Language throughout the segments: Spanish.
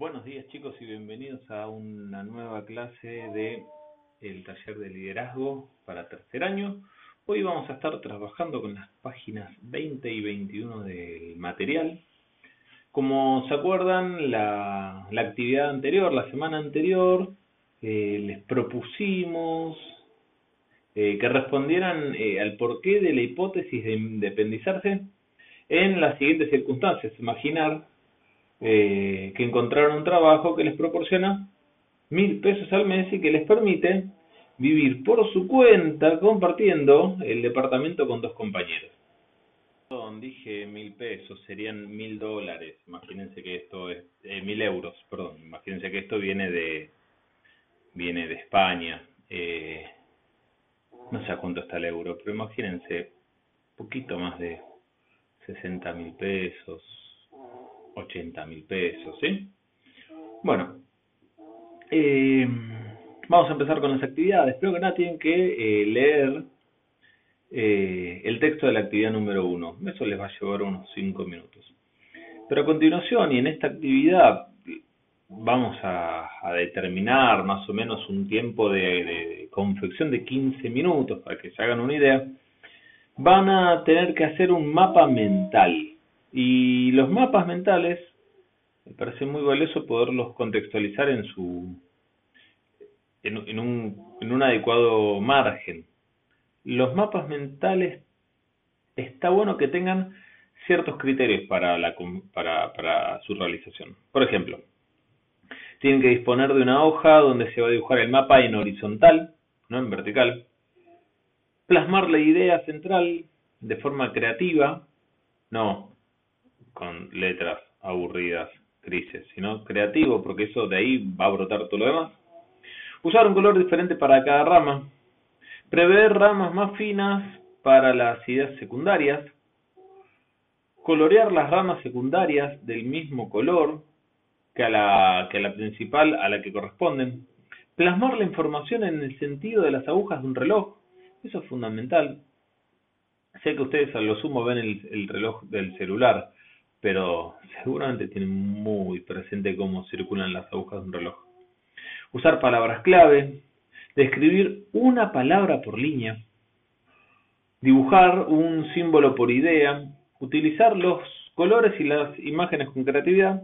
Buenos días chicos y bienvenidos a una nueva clase de el taller de liderazgo para tercer año. Hoy vamos a estar trabajando con las páginas 20 y 21 del material. Como se acuerdan, la, actividad anterior, la semana anterior, eh, les propusimos eh, que respondieran eh, al porqué de la hipótesis de independizarse en las siguientes circunstancias. Imaginar eh, que encontraron un trabajo que les proporciona mil pesos al mes y que les permite vivir por su cuenta compartiendo el departamento con dos compañeros. Dije mil pesos, serían mil dólares. Imagínense que esto es eh, mil euros, perdón. Imagínense que esto viene de viene de España. Eh, no sé a cuánto está el euro, pero imagínense poquito más de 60 mil pesos, 80 mil pesos, ¿sí? Bueno, eh, vamos a empezar con las actividades. Espero que nada tienen que eh, leer eh, el texto de la actividad número uno. Eso les va a llevar unos 5 minutos. Pero a continuación y en esta actividad vamos a, a determinar más o menos un tiempo de, de, confección de 15 minutos para que se hagan una idea. Van a tener que hacer un mapa mental y los mapas mentales, me parece muy valioso poderlos contextualizar en su en, un, en un adecuado margen. Los mapas mentales está bueno que tengan ciertos criterios para, la, para, para su realización. Por ejemplo, tienen que disponer de una hoja donde se va a dibujar el mapa en horizontal, no en vertical. Plasmar la idea central de forma creativa, no con letras aburridas, grises, sino creativo, porque eso de ahí va a brotar todo lo demás. Usar un color diferente para cada rama. Prever ramas más finas para las ideas secundarias. Colorear las ramas secundarias del mismo color que a la, que la principal a la que corresponden. Plasmar la información en el sentido de las agujas de un reloj. Eso es fundamental. Sé que ustedes a lo sumo ven el reloj del celular, pero seguramente tienen muy presente cómo circulan las agujas de un reloj. Usar palabras clave, describir una palabra por línea, dibujar un símbolo por idea, utilizar los colores y las imágenes con creatividad.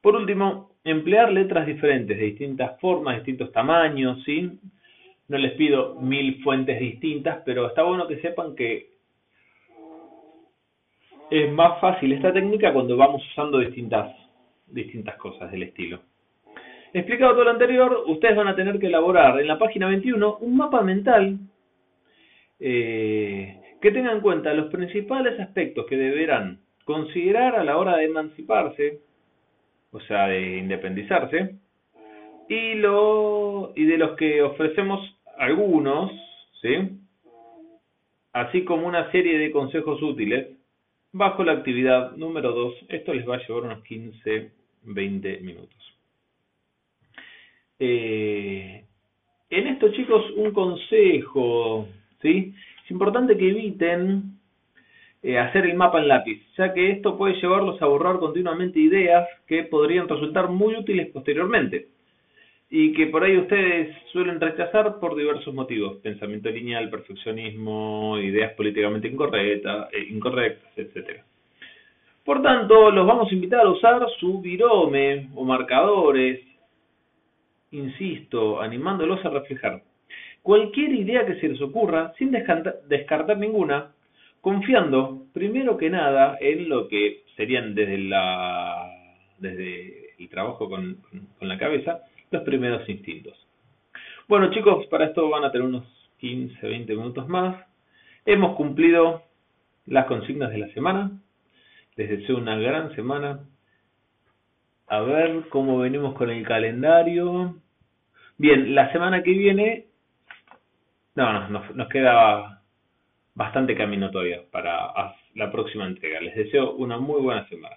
Por último, emplear letras diferentes, de distintas formas, distintos tamaños, ¿sí? No les pido mil fuentes distintas, pero está bueno que sepan que es más fácil esta técnica cuando vamos usando distintas, distintas cosas del estilo. Explicado todo lo anterior, ustedes van a tener que elaborar en la página 21 un mapa mental eh, que tenga en cuenta los principales aspectos que deberán considerar a la hora de emanciparse, o sea, de independizarse, y, lo, y de los que ofrecemos algunos, ¿sí? así como una serie de consejos útiles bajo la actividad número 2. Esto les va a llevar unos 15, 20 minutos. Eh, en esto, chicos, un consejo, ¿sí? Es importante que eviten eh, hacer el mapa en lápiz, ya que esto puede llevarlos a borrar continuamente ideas que podrían resultar muy útiles posteriormente y que por ahí ustedes suelen rechazar por diversos motivos, pensamiento lineal, perfeccionismo, ideas políticamente incorrectas, eh, incorrectas, etcétera. Por tanto, los vamos a invitar a usar su virome o marcadores, insisto, animándolos a reflejar cualquier idea que se les ocurra sin descartar, ninguna, confiando primero que nada en lo que serían desde la desde el trabajo con la cabeza, los primeros instintos. Bueno chicos, para esto van a tener unos 15, 20 minutos más. Hemos cumplido las consignas de la semana. Les deseo una gran semana a ver cómo venimos con el calendario. Bien, la semana que viene, no, no nos, nos queda bastante camino todavía para la próxima entrega. Les deseo una muy buena semana.